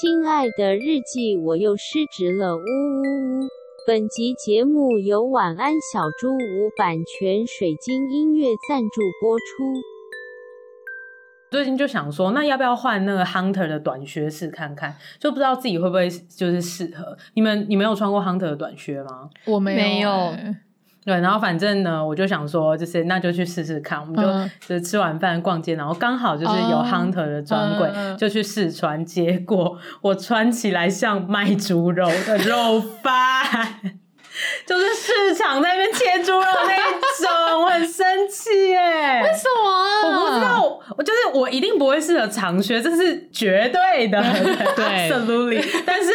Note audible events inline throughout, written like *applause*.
亲爱的日记，我又失职了，呜呜呜！本集节目由晚安小猪屋版权水晶音乐赞助播出。最近就想说，那要不要换那个 Hunter 的短靴试看看？就不知道自己会不会就是适合。你们，你没有穿过 Hunter 的短靴吗？我没有。没有对，然后反正呢，我就想说，就是那就去试试看。我们就、嗯、就是吃完饭逛街，然后刚好就是有 Hunter 的专柜，嗯、就去试穿。结果我穿起来像卖猪肉的肉贩，*laughs* 就是市场在那边切猪肉那一种，我很生气耶。为什么？我不知道，我就是我一定不会适合长靴，这是绝对的，*laughs* 对，absolutely。但是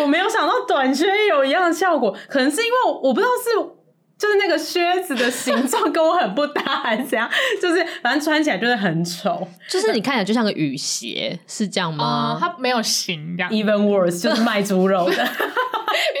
我没有想到短靴有一样的效果，可能是因为，我不知道是。就是那个靴子的形状 *laughs* 跟我很不搭，还是怎样？就是反正穿起来就是很丑。就是你看起来就像个雨鞋，是这样吗？嗯、它没有型这样。Even worse，就是卖猪肉的。*laughs*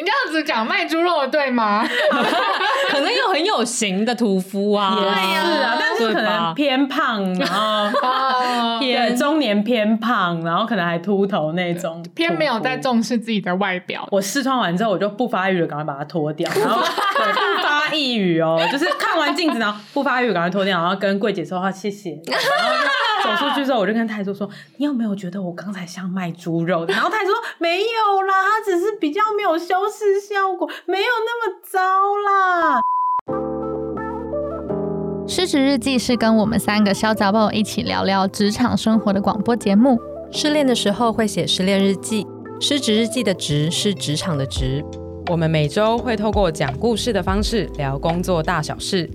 你这样子讲卖猪肉的对吗？*laughs* 可能有很有型的屠夫啊，也是啊，但是可能偏胖，然后偏中年偏胖，然后可能还秃头那种，偏没有在重视自己的外表。我试穿完之后，我就不发育了，赶快把它脱掉，然后对不发一语哦，就是看完镜子然后不发育，赶快脱掉，然后跟柜姐说话谢谢，走出去之后，我就跟泰叔说：“你有没有觉得我刚才像卖猪肉的？”然后泰叔说：“没有啦，他只是比较没有修饰效果，没有那么糟啦。”失职日记是跟我们三个小杂宝一起聊聊职场生活的广播节目。失恋的时候会写失恋日记，失职日记的职是职场的职。我们每周会透过讲故事的方式聊工作大小事，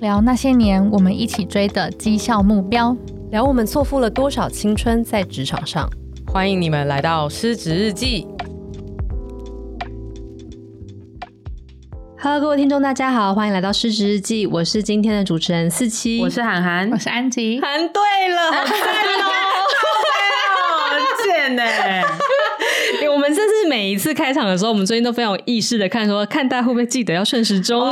聊那些年我们一起追的绩效目标，聊我们错付了多少青春在职场上。欢迎你们来到失职日记。Hello，各位听众，大家好，欢迎来到失职日记。我是今天的主持人四七，我是涵涵，我是安吉。涵对了，好赞哦，*laughs* 好贱呢。每一次开场的时候，我们最近都非常有意识的看说，看大家会不会记得要顺时钟啊？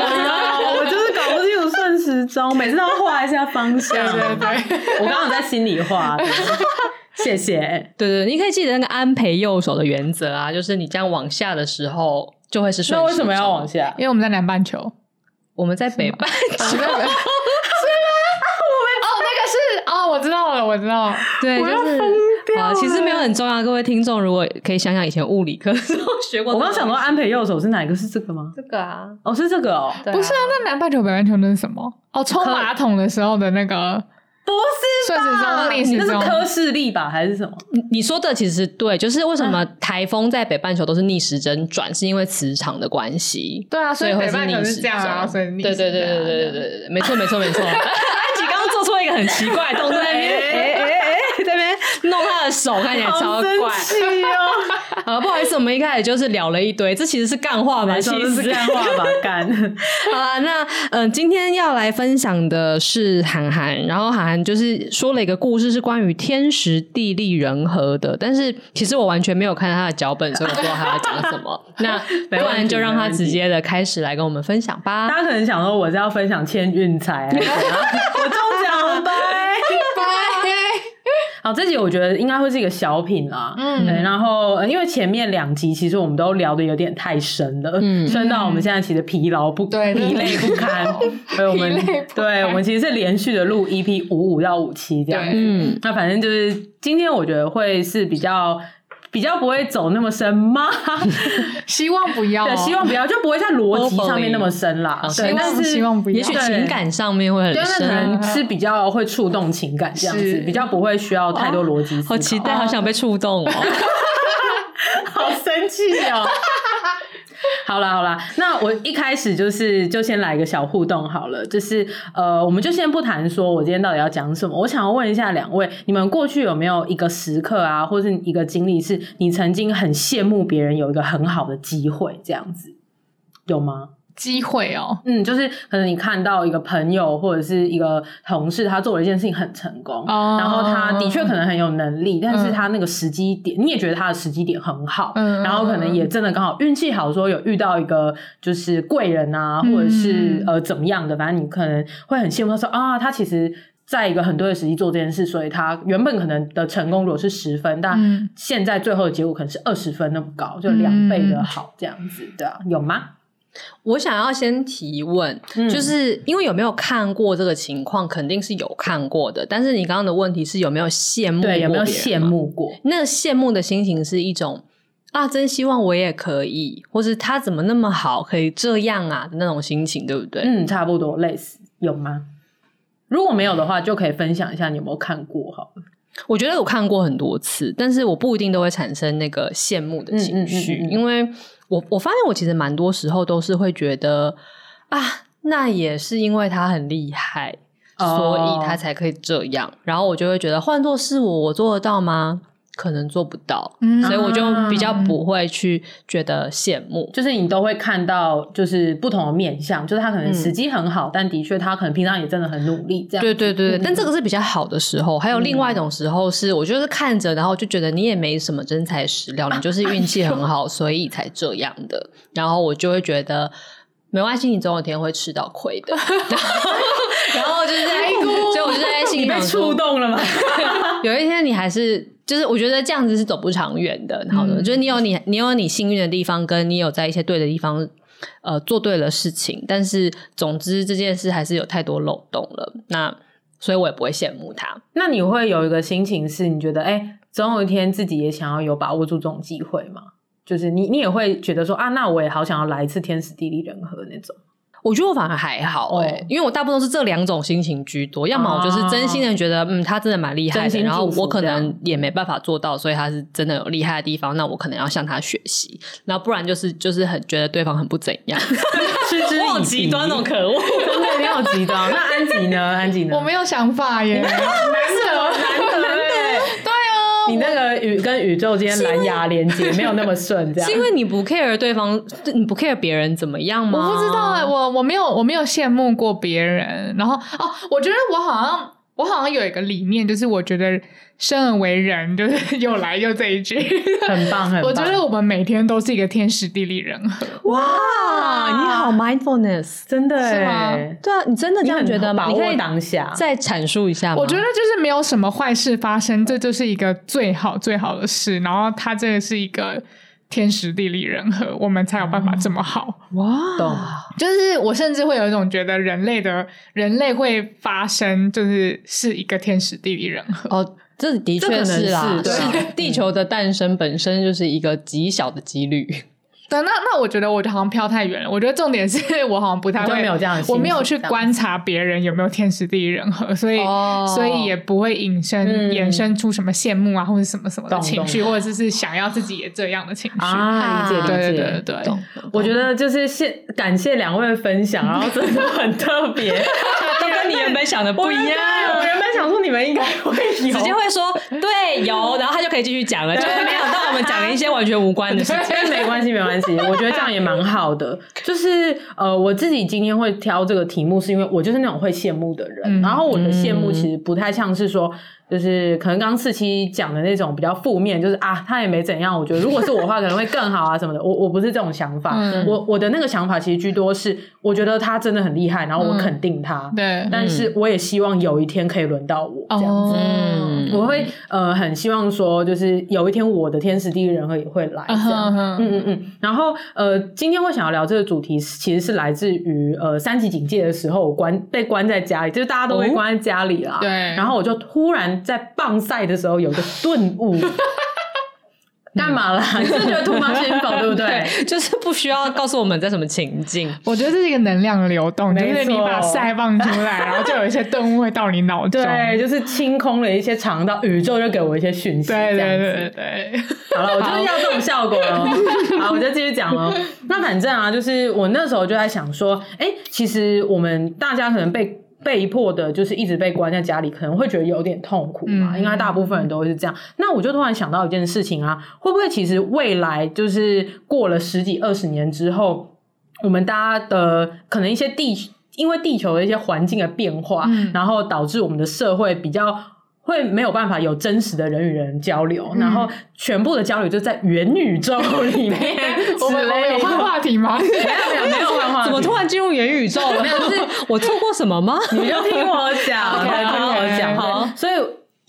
我就是搞不清楚顺时钟，每次都要画一下方向。对对对，我刚刚在心里画。谢谢。对对，你可以记得那个安培右手的原则啊，就是你这样往下的时候。就会是顺时钟。那为什么要往下？因为我们在南半球，我们在北半球。*laughs* 是吗？我们哦，那个是哦，我知道了，我知道了。对，就是啊，其实没有很重要。各位听众，如果可以想想以前物理课时候学过，*laughs* 我刚想说安培右手是哪一个？是这个吗？这个啊，哦，是这个哦。不是啊，那南半球、北半球那是什么？哦，冲马桶的时候的那个。不是顺时钟逆时钟，那是科氏力吧，还是什么？你说的其实对，就是为什么台风在北半球都是逆时针转，是因为磁场的关系。对啊，所以会是逆时针。所以逆对对对对对对对对，没错没错没错。安吉刚刚做出了一个很奇怪的动作，弄他的手，看起来超怪。好，不好意思，我们一开始就是聊了一堆，这其实是干话吧？其实是干话吧？*laughs* 干。好啦，那嗯，今天要来分享的是涵涵，然后涵涵就是说了一个故事，是关于天时地利人和的。但是其实我完全没有看他的脚本，所以我不知道他要讲什么。*laughs* 那不然就让他直接的开始来跟我们分享吧。大家可能想说，我是要分享千运财，*laughs* 我中奖拜。好，这集我觉得应该会是一个小品啦。嗯，对，然后、呃、因为前面两集其实我们都聊的有点太深了，嗯，深到我们现在其实疲劳不对，疲累不堪。所以我们对，我们其实是连续的录 EP 五五到五七这样子。嗯，那反正就是今天我觉得会是比较。比较不会走那么深吗？*laughs* 希望不要，对，希望不要，就不会在逻辑上面那么深啦。对，但是希望不要，也许情感上面会很深，可能是比较会触动情感这样子，比较不会需要太多逻辑。好期待，好想被触动哦，*laughs* 好生气哦。好啦好啦，那我一开始就是就先来一个小互动好了，就是呃，我们就先不谈说我今天到底要讲什么，我想要问一下两位，你们过去有没有一个时刻啊，或是一个经历，是你曾经很羡慕别人有一个很好的机会这样子，有吗？机会哦，嗯，就是可能你看到一个朋友或者是一个同事，他做了一件事情很成功，哦、然后他的确可能很有能力，嗯、但是他那个时机点，你也觉得他的时机点很好，嗯，然后可能也真的刚好运气好，说有遇到一个就是贵人啊，或者是、嗯、呃怎么样的，反正你可能会很羡慕他说啊，他其实。在一个很对的时机做这件事，所以他原本可能的成功如果是十分，但现在最后的结果可能是二十分那么高，就两倍的好这样子，对啊，有吗？我想要先提问，嗯、就是因为有没有看过这个情况，肯定是有看过的。但是你刚刚的问题是有没有羡慕？对，有没有羡慕过？那个羡慕的心情是一种啊，真希望我也可以，或是他怎么那么好，可以这样啊的那种心情，对不对？嗯，差不多类似，有吗？如果没有的话，就可以分享一下你有没有看过好了。我觉得我看过很多次，但是我不一定都会产生那个羡慕的情绪，因为。我我发现我其实蛮多时候都是会觉得啊，那也是因为他很厉害，哦、所以他才可以这样。然后我就会觉得，换做是我，我做得到吗？可能做不到，嗯、所以我就比较不会去觉得羡慕。就是你都会看到，就是不同的面相，就是他可能时机很好，嗯、但的确他可能平常也真的很努力。这样对对对，嗯、但这个是比较好的时候。还有另外一种时候是，我就是看着，然后就觉得你也没什么真材实料，你 *laughs* 就是运气很好，所以才这样的。然后我就会觉得没关系，你总有一天会吃到亏的。*laughs* 触动了吗？*laughs* 有一天你还是。就是我觉得这样子是走不长远的，然后呢，就是你有你你有你幸运的地方，跟你有在一些对的地方，呃，做对了事情。但是总之这件事还是有太多漏洞了，那所以我也不会羡慕他。那你会有一个心情是，你觉得哎、欸，总有一天自己也想要有把握住这种机会吗？就是你你也会觉得说啊，那我也好想要来一次天时地利人和那种。我觉得我反而还好哎、欸，哦、因为我大部分都是这两种心情居多。要么我就是真心的觉得，嗯，他真的蛮厉害的，然后我可能也没办法做到，所以他是真的有厉害的地方，那我可能要向他学习。然后不然就是就是很觉得对方很不怎样，*laughs* 我好极端哦，可恶，真的你好极端。那安吉呢？安吉呢？我没有想法耶，*laughs* 难得。你那个宇跟宇宙间蓝牙连接没有那么顺，这样是因为你不 care 对方，你不 care 别人怎么样吗？我不知道哎、欸，我我没有我没有羡慕过别人，然后哦，我觉得我好像我好像有一个理念，就是我觉得。生而为人，就是又来又这一句，很棒，很棒。我觉得我们每天都是一个天时地利人和。哇，你好，mindfulness，真的是吗？对啊，你真的这样觉得吗？把握当下，再阐述一下吗。我觉得就是没有什么坏事发生，这就是一个最好最好的事。然后它这个是一个天时地利人和，我们才有办法这么好。哇，懂。就是我甚至会有一种觉得人类的人类会发生，就是是一个天时地利人和。哦。这的确是啦，是，是 *laughs* 地球的诞生本身就是一个极小的几率。对，那那我觉得我好像飘太远了。我觉得重点是 *laughs* 我好像不太会，没有这样的，我没有去观察别人有没有天时地利人和，所以、哦、所以也不会引申、嗯、衍生出什么羡慕啊或者什么什么的情绪，或者是是想要自己也这样的情绪啊。理解，理解，对对对对。我觉得就是谢感谢两位的分享，然后真的很特别，*laughs* 都跟你原本想的不一样。我原本想说你们应该会有，*laughs* 直接会说对有，然后他就可以继续讲了，就是没想到我们讲了一些完全无关的事情。没关系，没关系。*laughs* 我觉得这样也蛮好的，就是呃，我自己今天会挑这个题目，是因为我就是那种会羡慕的人，嗯、然后我的羡慕其实不太像是说。就是可能刚刚四七讲的那种比较负面，就是啊，他也没怎样。我觉得如果是我的话，可能会更好啊什么的。我我不是这种想法，嗯、我我的那个想法其实居多是，我觉得他真的很厉害，然后我肯定他。嗯、对，但是我也希望有一天可以轮到我这样子。嗯，我会呃很希望说，就是有一天我的天时地利人和也会来这样。嗯嗯嗯嗯。然后呃，今天我想要聊这个主题，其实是来自于呃三级警戒的时候，我关被关在家里，就是大家都被关在家里啦。对、哦。然后我就突然。在棒赛的时候有个顿悟，*laughs* 干嘛啦？你是觉得突发奇想，对不对？*laughs* 就是不需要告诉我们在什么情境。我觉得这是一个能量的流动，就是你把赛放出来，然后就有一些顿悟会到你脑中。对，就是清空了一些肠道，宇宙就给我一些讯息。对对对对，好了，我就是要这种效果了。*laughs* 好，我就继续讲了。那反正啊，就是我那时候就在想说，哎，其实我们大家可能被。被迫的，就是一直被关在家里，可能会觉得有点痛苦嘛。应该大部分人都会是这样。那我就突然想到一件事情啊，会不会其实未来就是过了十几二十年之后，我们大家的可能一些地，因为地球的一些环境的变化，然后导致我们的社会比较。会没有办法有真实的人与人交流，然后全部的交流就在元宇宙里面。*laughs* 我们有换话题吗？*laughs* 没有没有没有换话题。怎么突然进入元宇宙了？没有，就 *laughs* 是我错过什么吗？你就听我讲，听我讲。好，所以。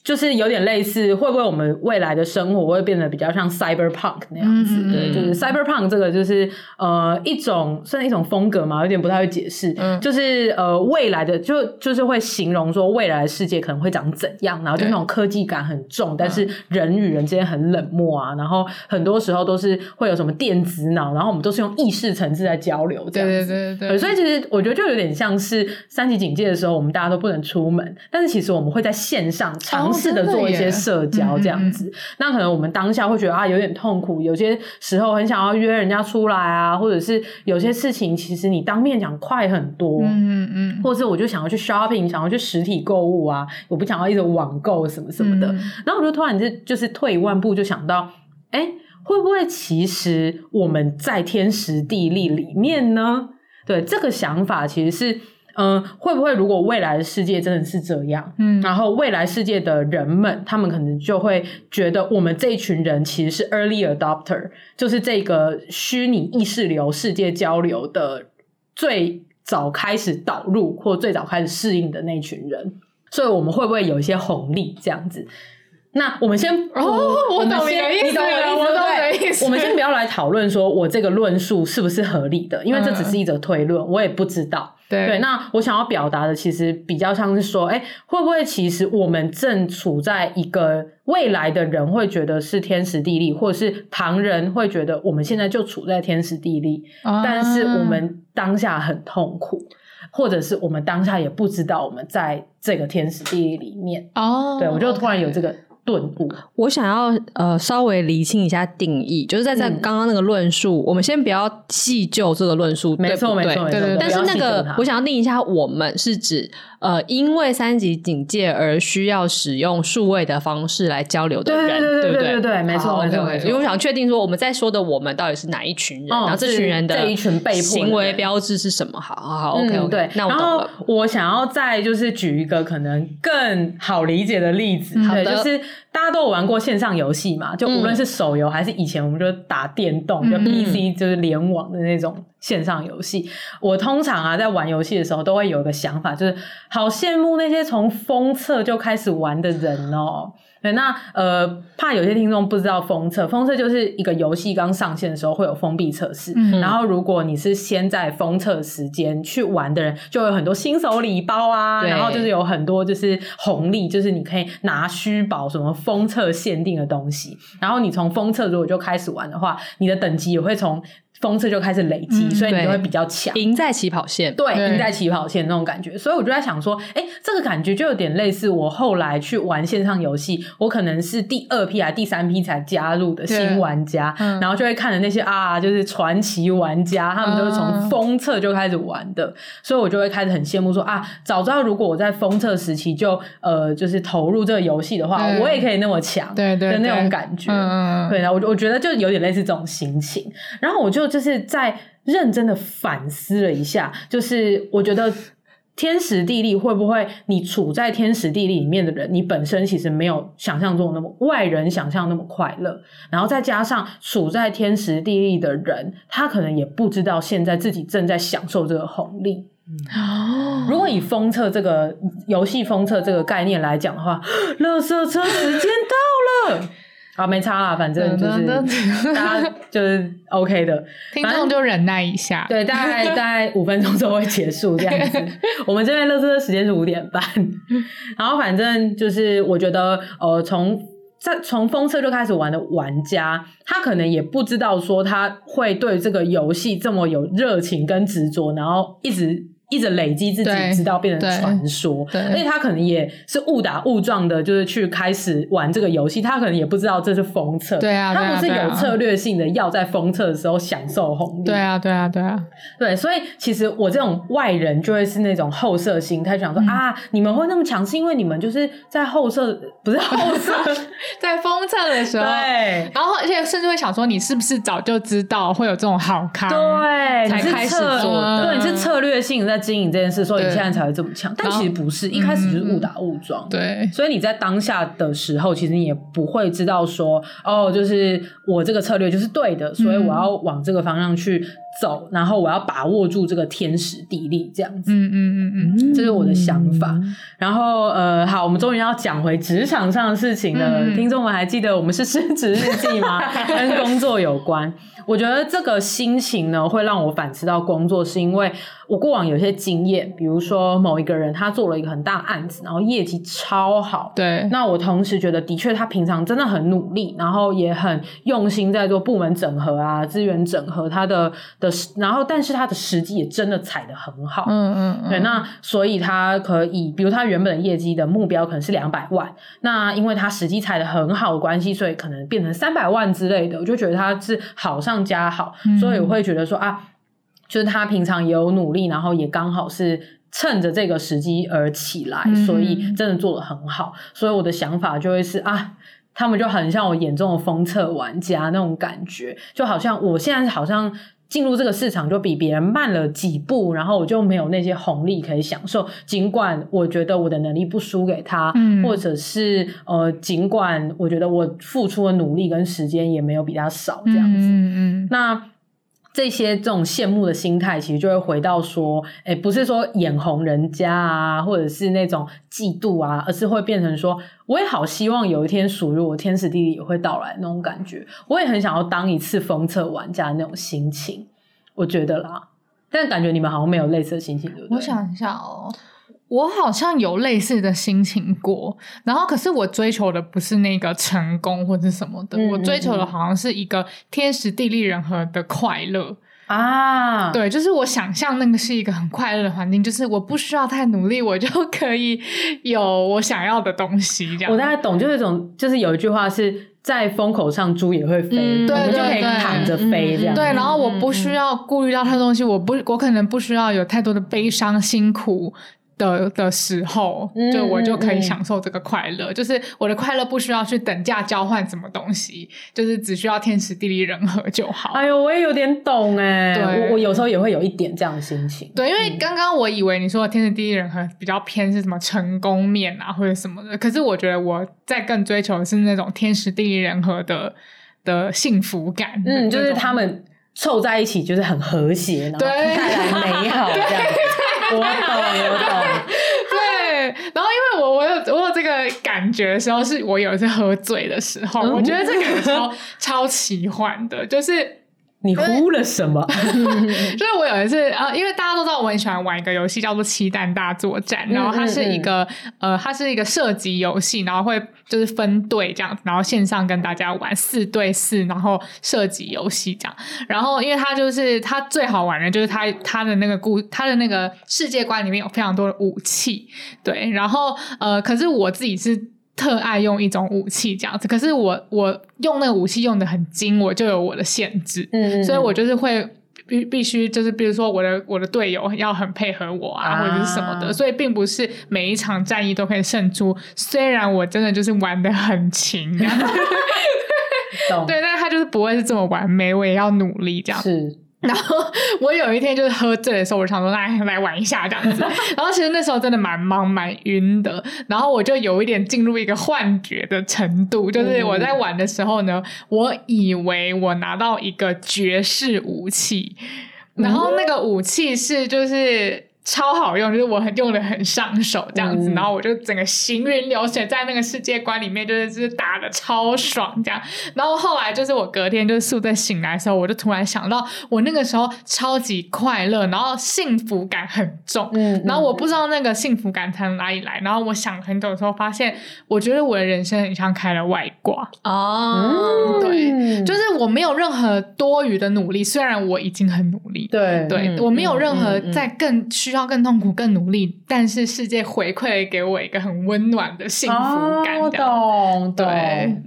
就是有点类似，会不会我们未来的生活会变得比较像 cyberpunk 那样子？嗯、对，就是 cyberpunk 这个就是呃一种算一种风格嘛，有点不太会解释。嗯，就是呃未来的就就是会形容说未来的世界可能会长怎样，然后就那种科技感很重，但是人与人之间很冷漠啊，然后很多时候都是会有什么电子脑，然后我们都是用意识层次在交流这样子。对对对对，对。所以其实我觉得就有点像是三级警戒的时候，我们大家都不能出门，但是其实我们会在线上长。试着做一些社交这样子，那可能我们当下会觉得啊有点痛苦，有些时候很想要约人家出来啊，或者是有些事情其实你当面讲快很多，嗯嗯，或者是我就想要去 shopping，想要去实体购物啊，我不想要一直网购什么什么的，然后我就突然就就是退一万步就想到，哎，会不会其实我们在天时地利里面呢？对，这个想法其实是。嗯，会不会如果未来的世界真的是这样，嗯，然后未来世界的人们，他们可能就会觉得我们这一群人其实是 early adopter，就是这个虚拟意识流世界交流的最早开始导入或最早开始适应的那群人，所以我们会不会有一些红利这样子？那我们先，哦，我懂你的意思，我懂我的意思。我们先不要来讨论说我这个论述是不是合理的，因为这只是一则推论，我也不知道。对，对，那我想要表达的其实比较像是说，哎，会不会其实我们正处在一个未来的人会觉得是天时地利，或者是旁人会觉得我们现在就处在天时地利，啊、但是我们当下很痛苦，或者是我们当下也不知道我们在这个天时地利里面。哦，对，我就突然有这个。顿悟，我想要呃稍微厘清一下定义，就是在在刚刚那个论述，嗯、我们先不要细究这个论述，没错没错，对对。但是那个我想要定一下，我们是指呃因为三级警戒而需要使用数位的方式来交流的人，对对不对？对对没错没错没错。因为我想确定说我们在说的我们到底是哪一群人，哦、然后这群人的这一群被迫行为标志是什么？好好好，OK OK、嗯。对，那我懂了。我想要再就是举一个可能更好理解的例子，好的，就是。大家都有玩过线上游戏嘛？就无论是手游还是以前我们就打电动，嗯、就 PC 就是联网的那种线上游戏。嗯、我通常啊在玩游戏的时候都会有一个想法，就是好羡慕那些从封测就开始玩的人哦。对，那呃，怕有些听众不知道封测，封测就是一个游戏刚上线的时候会有封闭测试，嗯、然后如果你是先在封测时间去玩的人，就有很多新手礼包啊，然后就是有很多就是红利，就是你可以拿虚宝什么封测限定的东西，然后你从封测如果就开始玩的话，你的等级也会从。封测就开始累积，嗯、所以你就会比较强，赢在起跑线。对，赢在起跑线那种感觉。所以我就在想说，哎、欸，这个感觉就有点类似我后来去玩线上游戏，我可能是第二批还第三批才加入的新玩家，嗯、然后就会看着那些啊，就是传奇玩家，他们都是从封测就开始玩的，嗯、所以我就会开始很羡慕说啊，早知道如果我在封测时期就呃，就是投入这个游戏的话，我也可以那么强，对对的那种感觉。嗯、对啊，我我觉得就有点类似这种心情，然后我就。就是在认真的反思了一下，就是我觉得天时地利会不会你处在天时地利里面的人，你本身其实没有想象中那么外人想象那么快乐，然后再加上处在天时地利的人，他可能也不知道现在自己正在享受这个红利。哦，如果以封测这个游戏封测这个概念来讲的话，*gasps* 垃圾车时间到了。啊，没差啦，反正就是 *laughs* 大家就是 OK 的，*laughs* 听众就忍耐一下，对，大概大概五分钟之后会结束这样子。*laughs* 我们这边乐色的时间是五点半，然后反正就是我觉得，呃，从在从封测就开始玩的玩家，他可能也不知道说他会对这个游戏这么有热情跟执着，然后一直。一直累积自己，直到变成传说。对，而且他可能也是误打误撞的，就是去开始玩这个游戏。他可能也不知道这是封测。对啊，他不是有策略性的要在封测的时候享受红利。对啊，对啊，对啊，对。所以其实我这种外人就会是那种后设心态，想说啊，你们会那么强，是因为你们就是在后设，不是后设，*laughs* 在封测的时候。对。然后而且甚至会想说，你是不是早就知道会有这种好康？对，才开始做的。对，你是策略性在。经营这件事，所以你现在才会这么强。但其实不是，一开始就是误打误撞。对，所以你在当下的时候，其实你也不会知道说，哦，就是我这个策略就是对的，所以我要往这个方向去走，然后我要把握住这个天时地利这样子。嗯嗯嗯嗯，这是我的想法。然后呃，好，我们终于要讲回职场上的事情了。听众们还记得我们是升职日记吗？*laughs* 跟工作有关。我觉得这个心情呢，会让我反思到工作，是因为我过往有些经验，比如说某一个人他做了一个很大案子，然后业绩超好，对。那我同时觉得，的确他平常真的很努力，然后也很用心在做部门整合啊、资源整合，他的的，然后但是他的时机也真的踩得很好，嗯嗯嗯。对，那所以他可以，比如他原本的业绩的目标可能是两百万，那因为他时机踩得很好的关系，所以可能变成三百万之类的，我就觉得他是好上。上加好，所以我会觉得说啊，就是他平常也有努力，然后也刚好是趁着这个时机而起来，所以真的做的很好。所以我的想法就会是啊，他们就很像我眼中的封测玩家那种感觉，就好像我现在好像进入这个市场就比别人慢了几步，然后我就没有那些红利可以享受。尽管我觉得我的能力不输给他，嗯、或者是呃，尽管我觉得我付出的努力跟时间也没有比他少，这样子。嗯嗯，那这些这种羡慕的心态，其实就会回到说，哎，不是说眼红人家啊，或者是那种嫉妒啊，而是会变成说，我也好希望有一天属于我天时地利也会到来那种感觉。我也很想要当一次封测玩家的那种心情，我觉得啦。但感觉你们好像没有类似的心情，对不对？我想一下哦。我好像有类似的心情过，然后可是我追求的不是那个成功或者什么的，嗯、我追求的好像是一个天时地利人和的快乐啊。对，就是我想象那个是一个很快乐的环境，就是我不需要太努力，我就可以有我想要的东西。这样，我大概懂，就是一种，就是有一句话是在风口上猪也会飞，嗯、对，对，对，我们就可以躺着飞这样。对，然后我不需要顾虑到太多东西，我不，我可能不需要有太多的悲伤辛苦。的的时候，就我就可以享受这个快乐，嗯嗯嗯，就是我的快乐不需要去等价交换什么东西，就是只需要天时地利人和就好。哎呦，我也有点懂哎，对我我有时候也会有一点这样的心情。对，因为刚刚我以为你说的天时地利人和比较偏是什么成功面啊或者什么的，可是我觉得我在更追求的是那种天时地利人和的的幸福感。嗯，就是他们凑在一起就是很和谐，然后带来美好这样。*laughs* 我懂，我懂。对，然后因为我我有我有这个感觉的时候，是我有一次喝醉的时候，嗯、我觉得这个超超奇幻的，就是。你呼了什么？*laughs* *laughs* 就是我有一次啊，因为大家都知道我很喜欢玩一个游戏叫做《七蛋大作战》，然后它是一个呃，它是一个射击游戏，然后会就是分队这样，然后线上跟大家玩四对四，然后射击游戏这样。然后因为它就是它最好玩的，就是它它的那个故它的那个世界观里面有非常多的武器，对。然后呃，可是我自己是。特爱用一种武器这样子，可是我我用那个武器用的很精，我就有我的限制，嗯，所以我就是会必必须就是比如说我的我的队友要很配合我啊，啊。或者是什么的，所以并不是每一场战役都可以胜出。虽然我真的就是玩的很勤，懂。*laughs* 对，但是他就是不会是这么完美，我也要努力这样。是。然后我有一天就是喝醉的时候，我想说来来玩一下这样子。*laughs* 然后其实那时候真的蛮忙蛮晕的，然后我就有一点进入一个幻觉的程度，就是我在玩的时候呢，我以为我拿到一个绝世武器，然后那个武器是就是。超好用，就是我很用的很上手这样子，嗯、然后我就整个行云流水在那个世界观里面，就是就是打的超爽这样。然后后来就是我隔天就是宿醉醒来的时候，我就突然想到，我那个时候超级快乐，然后幸福感很重，嗯，然后我不知道那个幸福感从哪里来，然后我想很久的时候发现，我觉得我的人生很像开了外挂。哦，对，就是我没有任何多余的努力，虽然我已经很努力，对，对、嗯、我没有任何在更需需要更痛苦、更努力，但是世界回馈给我一个很温暖的幸福感。哦、懂，对，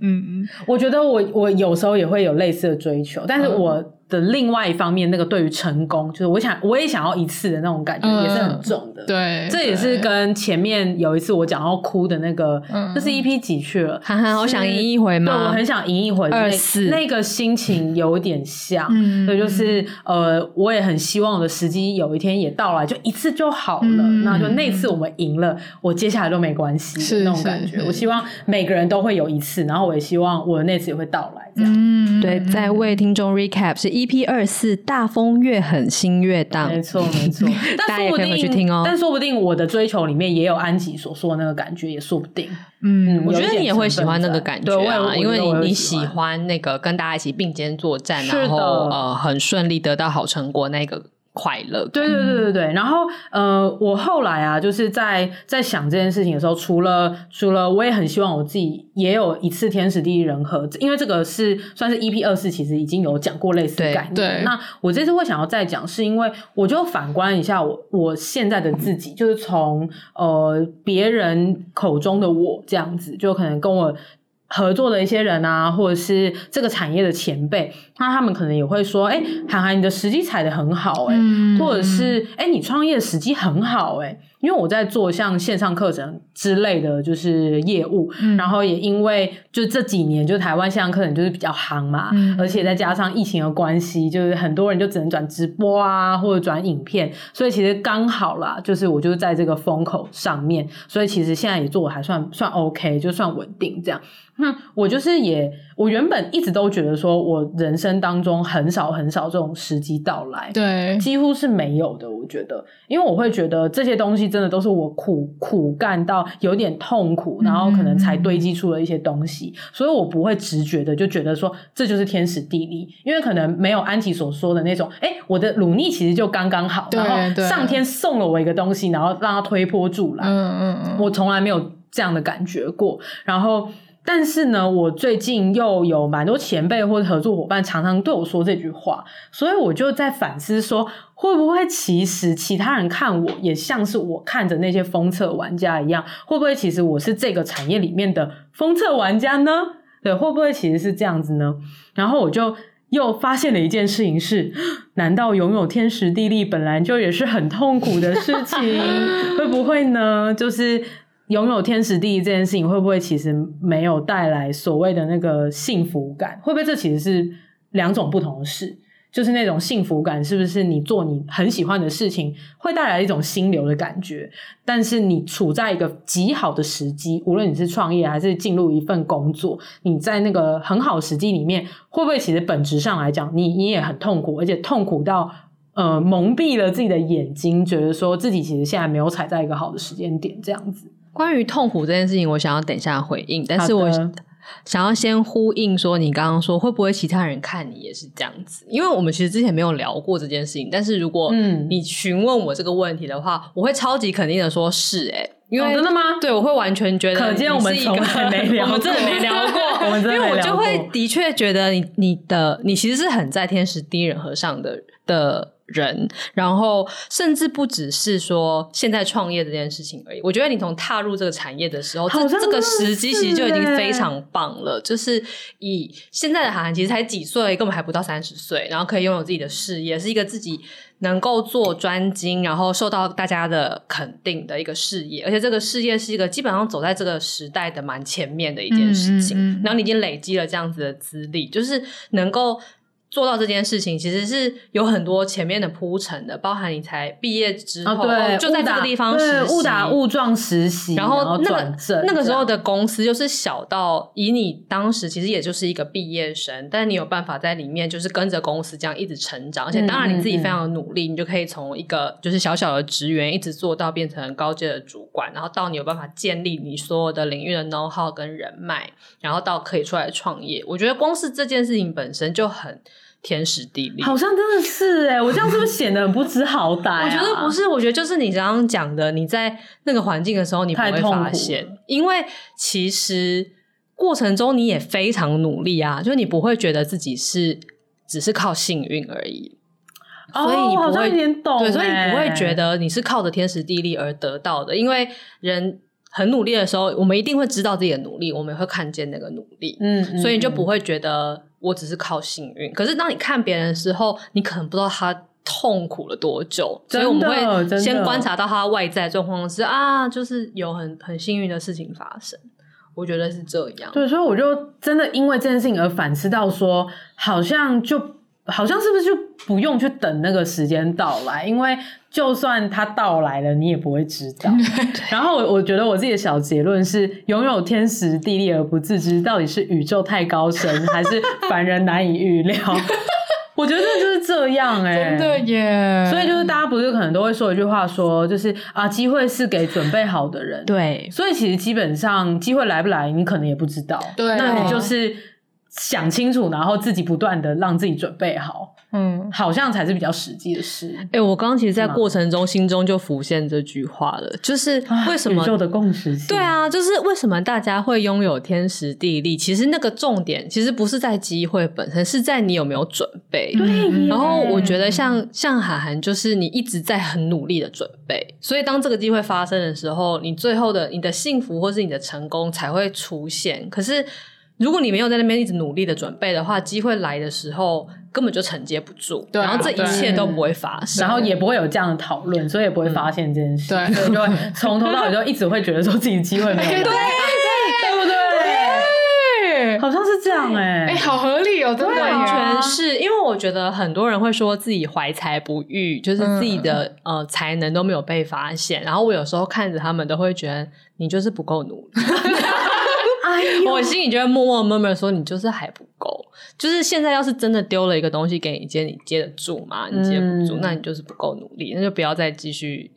嗯，我觉得我我有时候也会有类似的追求，但是我的另外一方面，那个对于成功，就是我想我也想要一次的那种感觉，也是很重的。对，这也是跟前面有一次我讲要哭的那个，就是一批几去了？涵涵好想赢一回吗？对，我很想赢一回。二四那个心情有点像，所以就是呃，我也很希望我的时机有一天也到来，就一次就好了。那就那次我们赢了，我接下来都没关系，是那种感觉。我希望每个人都会有一次，然后我也希望我的那次也会到来，这样。对，在为听众 recap 是 EP 二四，大风越狠心越荡，没错没错。*laughs* 大家也可以回去听哦。但说不定我的追求里面也有安吉所说的那个感觉，也说不定。嗯，我觉得你也会喜欢那个感觉啊，因为你你喜欢那个跟大家一起并肩作战，然后呃很顺利得到好成果那个。快乐，对对对对对。然后，呃，我后来啊，就是在在想这件事情的时候，除了除了，我也很希望我自己也有一次天时地利人和，因为这个是算是 EP 二四，其实已经有讲过类似概念。对，那我这次会想要再讲，是因为我就反观一下我我现在的自己，就是从呃别人口中的我这样子，就可能跟我。合作的一些人啊，或者是这个产业的前辈，那他们可能也会说：“哎、欸，涵涵，你的时机踩得很好、欸，哎、嗯，或者是哎、欸，你创业的时机很好、欸，哎。”因为我在做像线上课程之类的就是业务，嗯、然后也因为就这几年就台湾线上课程就是比较夯嘛，嗯、而且再加上疫情的关系，就是很多人就只能转直播啊，或者转影片，所以其实刚好啦，就是我就是在这个风口上面，所以其实现在也做的还算算 OK，就算稳定这样。那我就是也，我原本一直都觉得说我人生当中很少很少这种时机到来，对，几乎是没有的。我觉得，因为我会觉得这些东西真的都是我苦苦干到有点痛苦，然后可能才堆积出了一些东西，嗯、所以我不会直觉的就觉得说这就是天时地利，因为可能没有安琪所说的那种，哎，我的努力其实就刚刚好，然后上天送了我一个东西，然后让它推波助澜，嗯嗯嗯，我从来没有这样的感觉过，然后。但是呢，我最近又有蛮多前辈或者合作伙伴常常对我说这句话，所以我就在反思说，会不会其实其他人看我也像是我看着那些封测玩家一样，会不会其实我是这个产业里面的封测玩家呢？对，会不会其实是这样子呢？然后我就又发现了一件事情是，*gasps* 难道拥有天时地利本来就也是很痛苦的事情？*laughs* 会不会呢？就是。拥有天时地利这件事情，会不会其实没有带来所谓的那个幸福感？会不会这其实是两种不同的事？就是那种幸福感，是不是你做你很喜欢的事情，会带来一种心流的感觉？但是你处在一个极好的时机，无论你是创业还是进入一份工作，你在那个很好的时机里面，会不会其实本质上来讲，你你也很痛苦，而且痛苦到呃蒙蔽了自己的眼睛，觉得说自己其实现在没有踩在一个好的时间点，这样子。关于痛苦这件事情，我想要等一下回应，但是我想要先呼应说，你刚刚说会不会其他人看你也是这样子？因为我们其实之前没有聊过这件事情，但是如果你询问我这个问题的话，嗯、我会超级肯定的说是哎、欸，因为、哦、真的吗？对，我会完全觉得，可见我们从来没聊，*laughs* 我们真的没聊过，*laughs* 我们真的没聊过，因为我就会的确觉得你你的你其实是很在天时地利人和上的的。人，然后甚至不只是说现在创业这件事情而已。我觉得你从踏入这个产业的时候，这这个时机其实就已经非常棒了。就是以现在的涵涵，其实才几岁，根本还不到三十岁，然后可以拥有自己的事业，是一个自己能够做专精，然后受到大家的肯定的一个事业。而且这个事业是一个基本上走在这个时代的蛮前面的一件事情。嗯嗯嗯，然后你已经累积了这样子的资历，就是能够。做到这件事情其实是有很多前面的铺陈的，包含你才毕业之后、哦对哦、就在这个地方实习，误打误撞实习，然后那个后那个时候的公司就是小到以你当时其实也就是一个毕业生，但你有办法在里面就是跟着公司这样一直成长，而且当然你自己非常的努力，嗯嗯嗯你就可以从一个就是小小的职员一直做到变成高阶的主管，然后到你有办法建立你所有的领域的 know how 跟人脉，然后到可以出来创业。我觉得光是这件事情本身就很。天时地利，好像真的是哎，我这样是不是显得很不知好歹啊？*laughs* 我觉得不是，我觉得就是你刚刚讲的，你在那个环境的时候，你不会发现，因为其实过程中你也非常努力啊，就你不会觉得自己是只是靠幸运而已，哦、所以你不会有点懂，对，所以你不会觉得你是靠着天时地利而得到的，因为人很努力的时候，我们一定会知道自己的努力，我们也会看见那个努力，嗯，所以你就不会觉得。我只是靠幸运。可是当你看别人的时候，你可能不知道他痛苦了多久，所以我们会先观察到他外在状况是啊，就是有很很幸运的事情发生。我觉得是这样。对，所以我就真的因为这件事情而反思到说，好像就好像是不是就不用去等那个时间到来，因为就算它到来了，你也不会知道。*laughs* 然后我我觉得我自己的小结论是：拥有天时地利而不自知，到底是宇宙太高深，还是凡人难以预料？*laughs* 我觉得就是这样哎、欸，真的耶！所以就是大家不是可能都会说一句话说，说就是啊，机会是给准备好的人。对，所以其实基本上机会来不来，你可能也不知道。对，那你就是想清楚，然后自己不断的让自己准备好。嗯，好像才是比较实际的事。哎、欸，我刚刚其实，在过程中心中就浮现这句话了，就是为什么宇宙的共识？对啊，就是为什么大家会拥有天时地利？其实那个重点其实不是在机会本身，是在你有没有准备。对。然后我觉得像像韩寒，就是你一直在很努力的准备，所以当这个机会发生的时候，你最后的你的幸福或是你的成功才会出现。可是。如果你没有在那边一直努力的准备的话，机会来的时候根本就承接不住，对啊，然后这一切都不会发生，然后也不会有这样的讨论，所以也不会发现这件事，对，所以就会从头到尾就一直会觉得说自己机会没有来，对。对。对，对。不对？对，好像是这样哎、欸，哎，好合理哦，真的完全是因为我觉得很多人会说自己怀才不遇，就是自己的、嗯、呃才能都没有被发现，然后我有时候看着他们都会觉得你就是不够努力。我心里就会默默默默说：“你就是还不够，就是现在要是真的丢了一个东西给你接，你接得住吗？你接不住，嗯、那你就是不够努力，那就不要再继续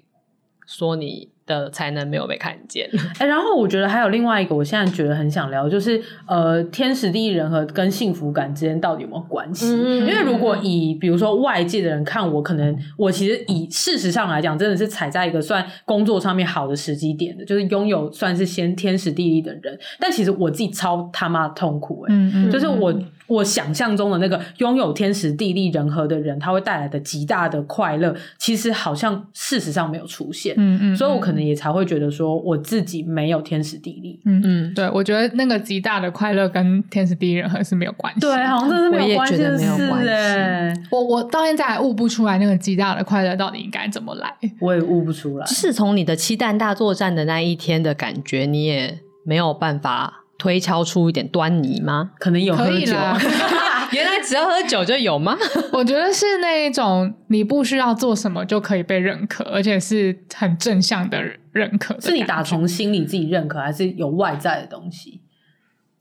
说你。”的才能没有被看见，*laughs* 哎、欸，然后我觉得还有另外一个，我现在觉得很想聊，就是呃，天时地利人和跟幸福感之间到底有没有关系？嗯、因为如果以比如说外界的人看我，可能我其实以事实上来讲，真的是踩在一个算工作上面好的时机点的，就是拥有算是先天时地利的人，但其实我自己超他妈痛苦、欸，哎、嗯嗯，就是我。我想象中的那个拥有天时地利人和的人，他会带来的极大的快乐，其实好像事实上没有出现。嗯嗯，所以我可能也才会觉得说，我自己没有天时地利。嗯嗯，对，我觉得那个极大的快乐跟天时地利人和是没有关系。对，好像真的没有关系。我也觉得没有关系。我我到现在还悟不出来那个极大的快乐到底应该怎么来。我也悟不出来。就是从你的期待大作战的那一天的感觉，你也没有办法推敲出一点端倪吗？可能有喝酒。*laughs* 原来只要喝酒就有吗？*laughs* 我觉得是那一种，你不需要做什么就可以被认可，而且是很正向的认可的。是你打从心里自己认可，还是有外在的东西？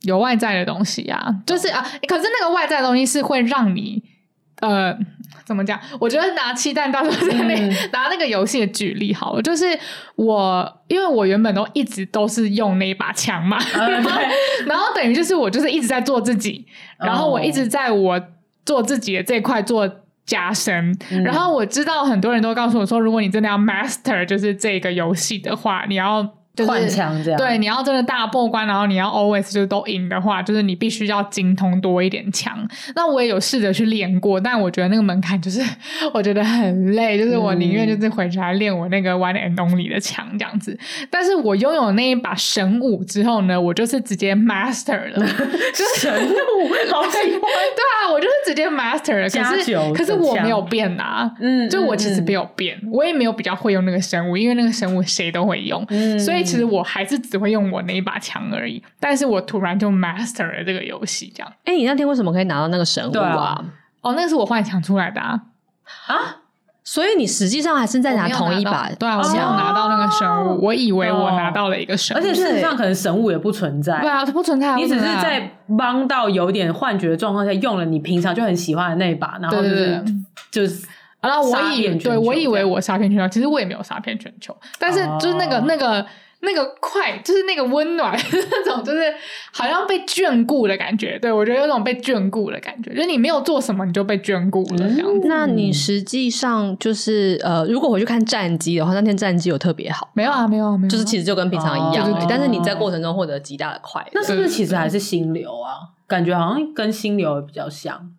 有外在的东西啊，就是啊，可是那个外在的东西是会让你。呃，怎么讲？我觉得拿漆弹大作战那、嗯、*laughs* 拿那个游戏的举例好了，就是我因为我原本都一直都是用那一把枪嘛，嗯、然后 *laughs* 然后等于就是我就是一直在做自己，然后我一直在我做自己的这块做加深，嗯、然后我知道很多人都告诉我说，如果你真的要 master 就是这个游戏的话，你要。换枪这样，对，你要真的大破关，然后你要 always 就是都赢的话，就是你必须要精通多一点枪。那我也有试着去练过，但我觉得那个门槛就是我觉得很累，就是我宁愿就是回家练我那个 one and only 的枪这样子。但是我拥有那一把神武之后呢，我就是直接 master 了，就是神武，好喜欢。*laughs* 对啊，我就是直接 master 了。可是可是我没有变啊，嗯，就我其实没有变，我也没有比较会用那个神武，因为那个神武谁都会用，嗯，所以。其实我还是只会用我那一把枪而已，但是我突然就 master 了这个游戏，这样。哎，你那天为什么可以拿到那个神物啊？啊哦，那个是我幻想出来的啊！啊，所以你实际上还是在拿同一把？对啊，我没有拿到那个神物，哦、我以为我拿到了一个神物，而且事实上可能神物也不存在。对啊，它不存在，你只是在帮到有点幻觉的状况下用了你平常就很喜欢的那一把，然后就是就是。然后我以对我以为我杀遍全球，其实我也没有杀遍全球，但是就是那个、哦、那个。那个快，就是那个温暖，*laughs* 那种就是好像被眷顾的感觉。对，我觉得有种被眷顾的感觉，就是你没有做什么，你就被眷顾了这样子。那你实际上就是呃，如果回去看战绩的话，那天战绩有特别好？没有啊，没有啊，没有啊，就是其实就跟平常一样，但是你在过程中获得极大的快乐。那是不是其实还是心流啊？感觉好像跟心流比较像。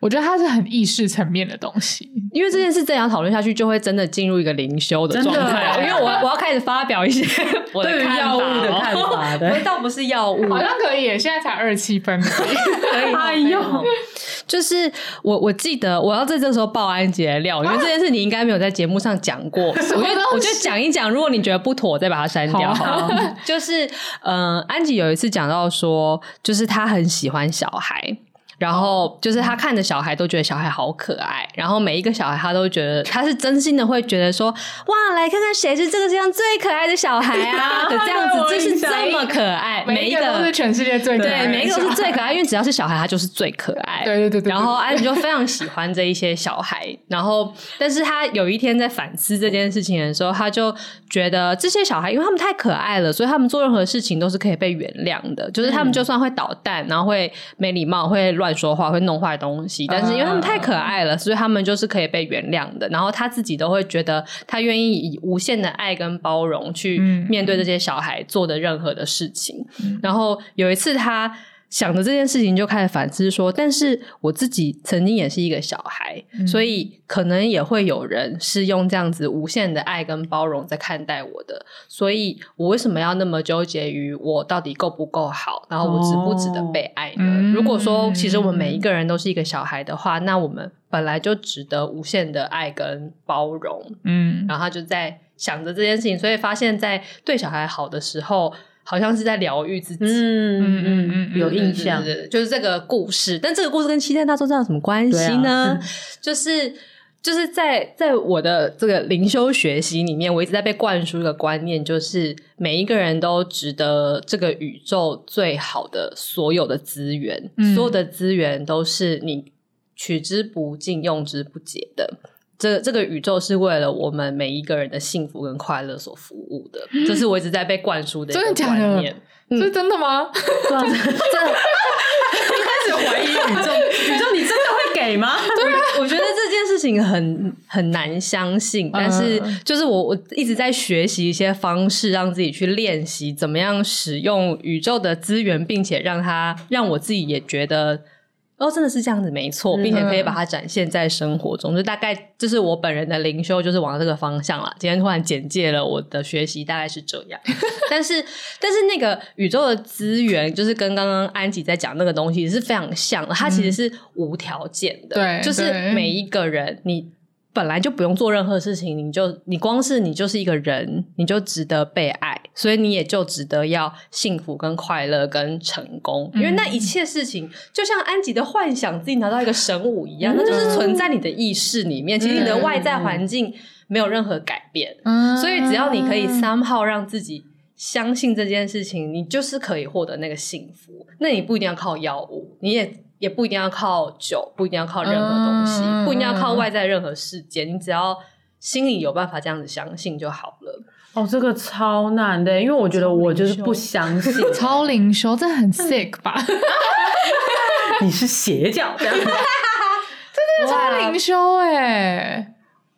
我觉得它是很意识层面的东西，因为这件事这样讨论下去，就会真的进入一个灵修的状态。*laughs* 因为我我要开始发表一些 *laughs* 我的对于药物的看法，的，倒不是药物，好像可以。现在才二十七分，*laughs* 可以。哎呦，就是我我记得我要在这时候爆安吉的料，因为这件事你应该没有在节目上讲过。我觉得我就讲一讲，如果你觉得不妥，我再把它删掉。好，就是嗯、呃，安吉有一次讲到说，就是他很喜欢小孩。然后就是他看着小孩都觉得小孩好可爱，然后每一个小孩他都觉得他是真心的会觉得说哇，来看看谁是这个世界上最可爱的小孩啊 *laughs* 的这样子，就是这么可爱，每一个都是全世界最可爱，对，每一个都是最可爱，因为只要是小孩，他就是最可爱。对对对对。然后安吉就非常喜欢这一些小孩，然后但是他有一天在反思这件事情的时候，他就觉得这些小孩因为他们太可爱了，所以他们做任何事情都是可以被原谅的，就是他们就算会捣蛋，然后会没礼貌，会乱。乱说话会弄坏东西，但是因为他们太可爱了，所以他们就是可以被原谅的。然后他自己都会觉得，他愿意以无限的爱跟包容去面对这些小孩做的任何的事情。然后有一次他。想着这件事情，就开始反思说：“但是我自己曾经也是一个小孩，嗯、所以可能也会有人是用这样子无限的爱跟包容在看待我的。所以我为什么要那么纠结于我到底够不够好，然后我值不值得被爱呢？哦、如果说其实我们每一个人都是一个小孩的话，那我们本来就值得无限的爱跟包容。”嗯，然后他就在想着这件事情，所以发现，在对小孩好的时候。好像是在疗愈自己，嗯嗯嗯，有印象，对对对，就是这个故事。但这个故事跟七天大作战有什么关系呢？啊、*laughs* 就是就是在在我的这个灵修学习里面，我一直在被灌输一个观念，就是每一个人都值得这个宇宙最好的所有的资源，嗯、所有的资源都是你取之不尽、用之不竭的。这这个宇宙是为了我们每一个人的幸福跟快乐所服务的，嗯、*gasps* 这是我一直在被灌输的一个观念。真的假的？这是真的吗？真的。一开始怀疑宇宙，*laughs* 宇宙你真的会给吗？对啊，我觉得这件事情很很难相信，但是就是我我一直在学习一些方式，让自己去练习怎么样使用宇宙的资源，并且让它让我自己也觉得。哦，真的是这样子，没错，并且可以把它展现在生活中。嗯、就大概就是我本人的灵修，就是往这个方向啦。今天突然简介了我的学习，大概是这样。*laughs* 但是，但是那个宇宙的资源，就是跟刚刚安吉在讲那个东西是非常像的。它其实是无条件的，对、嗯，就是每一个人你。本来就不用做任何事情，你就你光是你就是一个人，你就值得被爱，所以你也就值得要幸福跟快乐跟成功，因为那一切事情就像安吉的幻想自己拿到一个神武一样，嗯、那就是存在你的意识里面。其实你的外在环境没有任何改变，嗯、所以只要你可以 somehow 让自己相信这件事情，你就是可以获得那个幸福。那你不一定要靠药物，你也。也不一定要靠酒，不一定要靠任何东西，嗯、不一定要靠外在任何事件，你只要心里有办法这样子相信就好了。哦，这个超难的，因为我觉得我就是不相信。*laughs* 超灵修，这很 sick 吧？*laughs* 你是邪教这样子？*laughs* 真的超灵修哎！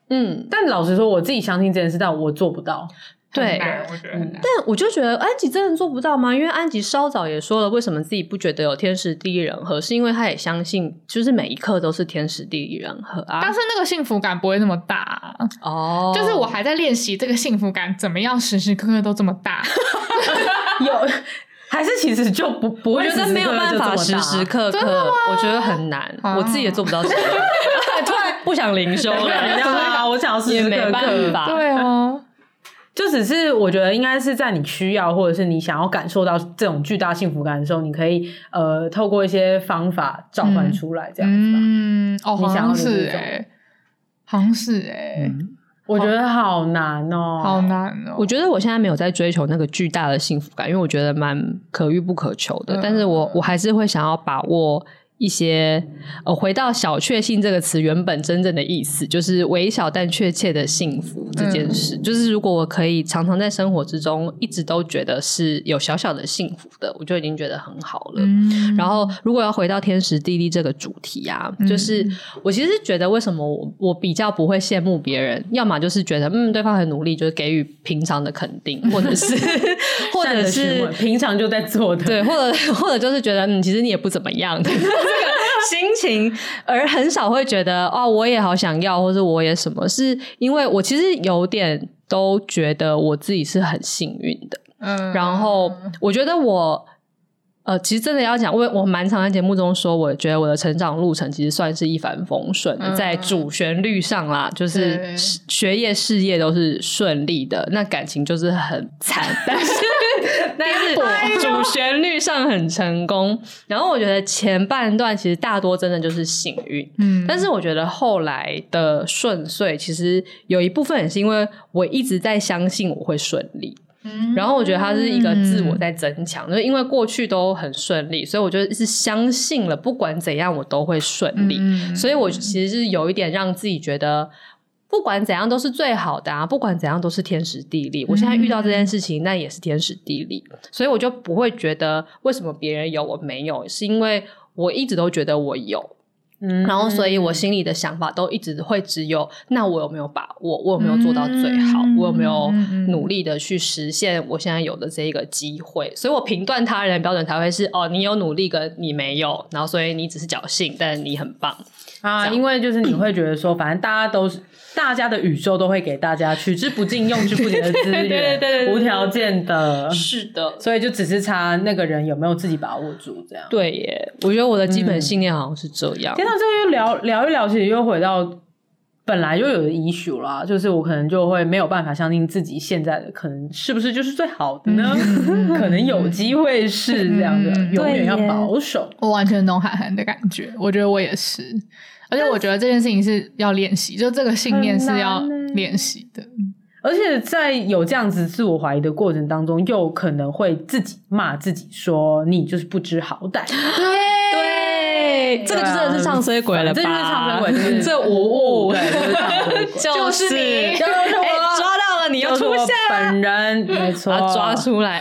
嗯，但老实说，我自己相信这件事，但我做不到。对，但我就觉得安吉真的做不到吗？因为安吉稍早也说了，为什么自己不觉得有天时地利人和，是因为他也相信，就是每一刻都是天时地利人和啊。但是那个幸福感不会那么大哦。就是我还在练习这个幸福感怎么样时时刻刻都这么大。*laughs* 有 *laughs* 还是其实就不不会时时刻刻就这么大？我觉得没有办法时时刻刻，我觉得很难，我自己也做不到。*laughs* 突然不想灵修了，你知道吗？我想要时时刻刻也没办法，对啊。就只是我觉得应该是在你需要或者是你想要感受到这种巨大幸福感的时候，你可以呃透过一些方法召唤出来这样子吧。嗯，哦，好像是哎，好像是哎，我觉得好难哦，好难哦。我觉得我现在没有在追求那个巨大的幸福感，因为我觉得蛮可遇不可求的。但是我我还是会想要把握。一些呃，回到小确幸这个词原本真正的意思，就是微小但确切的幸福这件事。嗯、就是如果我可以常常在生活之中一直都觉得是有小小的幸福的，我就已经觉得很好了。嗯、然后，如果要回到天时地利这个主题啊，嗯、就是我其实觉得为什么我我比较不会羡慕别人，要么就是觉得嗯对方很努力，就是给予平常的肯定，或者是 *laughs* 或者是平常就在做的，对，或者或者就是觉得嗯其实你也不怎么样。*laughs* *laughs* 这个心情，而很少会觉得哦，我也好想要，或者我也什么，是因为我其实有点都觉得我自己是很幸运的，嗯，然后我觉得我。呃，其实真的要讲，我我蛮常在节目中说，我觉得我的成长路程其实算是一帆风顺在主旋律上啦，就是学业事业都是顺利的，那感情就是很惨，但是 *laughs* 但是主旋律上很成功。然后我觉得前半段其实大多真的就是幸运，嗯，但是我觉得后来的顺遂，其实有一部分也是因为我一直在相信我会顺利。然后我觉得它是一个自我在增强，因为过去都很顺利，所以我觉得是相信了，不管怎样我都会顺利。嗯、所以我其实是有一点让自己觉得，不管怎样都是最好的啊，不管怎样都是天时地利。我现在遇到这件事情，那也是天时地利，所以我就不会觉得为什么别人有我没有，是因为我一直都觉得我有。嗯，然后所以我心里的想法都一直会只有，那我有没有把握？我有没有做到最好？嗯、我有没有努力的去实现我现在有的这一个机会？所以我评断他人的标准才会是哦，你有努力跟你没有，然后所以你只是侥幸，但你很棒啊，因为就是你会觉得说，反正大家都是。大家的宇宙都会给大家取之不尽、用之不竭的资源，*laughs* 对对对，无条件的，是的，所以就只是差那个人有没有自己把握住，这样。对耶，我觉得我的基本信念好像是这样。天哪，这个又聊聊一聊，其实又回到本来就有的 issue 啦，就是我可能就会没有办法相信自己现在的可能是不是就是最好的呢？可能有机会是这样的，永远要保守。我完全懂涵涵的感觉，我觉得我也是。而且我觉得这件事情是要练习，就这个信念是要练习的。而且在有这样子自我怀疑的过程当中，又可能会自己骂自己说：“你就是不知好歹。”对，对，这个就真的是唱衰鬼了吧？这 *laughs* 就是唱衰鬼，这无误，就是你，就是我抓到了，你又出现了，本人没错，抓出来。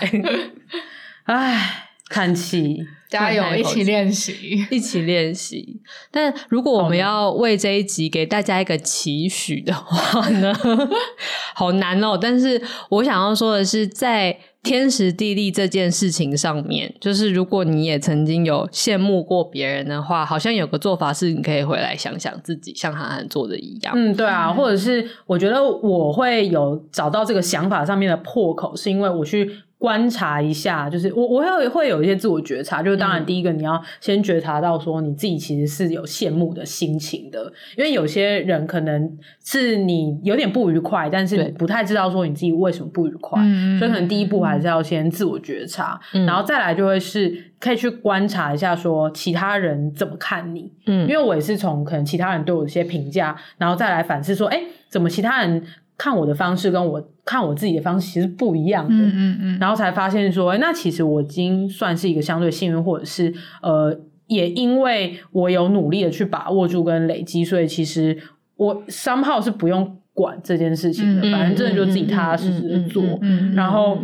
*laughs* 唉，叹气。加油，一起练习，*laughs* 一起练习。但如果我们要为这一集给大家一个期许的话呢，好难哦。但是我想要说的是，在天时地利这件事情上面，就是如果你也曾经有羡慕过别人的话，好像有个做法是，你可以回来想想自己像韩寒做的一样。嗯，对啊，或者是我觉得我会有找到这个想法上面的破口，是因为我去。观察一下，就是我我会会有一些自我觉察，就是当然第一个你要先觉察到说你自己其实是有羡慕的心情的，因为有些人可能是你有点不愉快，但是你不太知道说你自己为什么不愉快，所以可能第一步还是要先自我觉察，嗯、然后再来就会是可以去观察一下说其他人怎么看你，嗯，因为我也是从可能其他人对我的一些评价，然后再来反思说，哎，怎么其他人。看我的方式跟我看我自己的方式其实不一样的，嗯嗯嗯，然后才发现说，哎，那其实我已经算是一个相对幸运，或者是呃，也因为我有努力的去把握住跟累积，所以其实我 somehow 是不用管这件事情的，反正真的就自己踏踏实实的做，然后。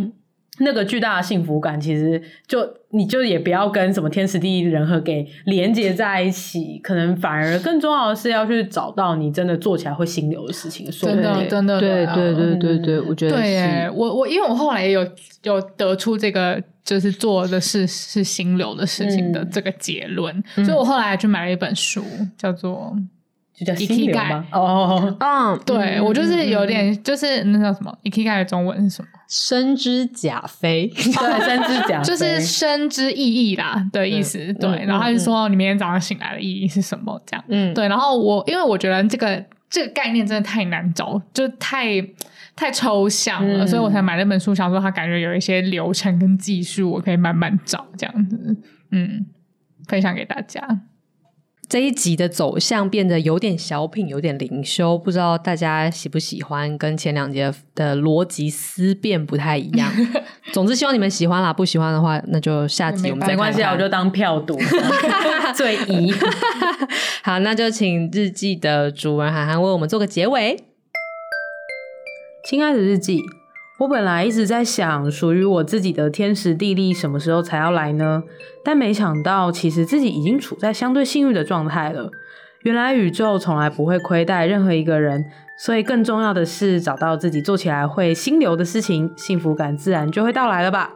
那个巨大的幸福感，其实就你就也不要跟什么天时地利人和给连接在一起，可能反而更重要的是要去找到你真的做起来会心流的事情。真的，真的，对，对，对，对，对，我觉得对耶。我我因为我后来也有有得出这个就是做的事是心流的事情的这个结论，嗯、所以我后来去买了一本书，叫做。就叫心流吗？哦，嗯，对，我就是有点，就是那叫什么？Ikigai 的中文是什么？生之甲非，*laughs* 对，生之甲非就是生之意义啦的意思。对，然后他就说你明天早上醒来的意义是什么？这样，嗯，对。然后我因为我觉得这个这个概念真的太难找，就太太抽象了，所以我才买那本书，想说他感觉有一些流程跟技术，我可以慢慢找这样子。嗯，分享给大家。这一集的走向变得有点小品，有点灵修，不知道大家喜不喜欢？跟前两节的逻辑思辨不太一样。*laughs* 总之，希望你们喜欢啦。不喜欢的话，那就下集我们再看看。没关系，我就当票读。*laughs* 最宜。*laughs* 好，那就请日记的主人涵涵为我们做个结尾。亲爱的日记。我本来一直在想，属于我自己的天时地利什么时候才要来呢？但没想到，其实自己已经处在相对幸运的状态了。原来宇宙从来不会亏待任何一个人，所以更重要的是找到自己做起来会心流的事情，幸福感自然就会到来了吧。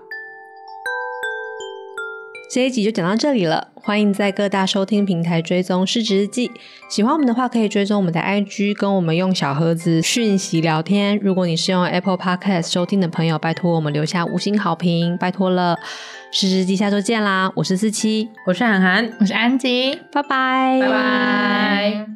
这一集就讲到这里了，欢迎在各大收听平台追踪《市值日记》。喜欢我们的话，可以追踪我们的 IG，跟我们用小盒子讯息聊天。如果你是用 Apple Podcast 收听的朋友，拜托我们留下五星好评，拜托了。市值日记下周见啦！我是四七，我是涵涵，我是安吉，拜拜，拜拜。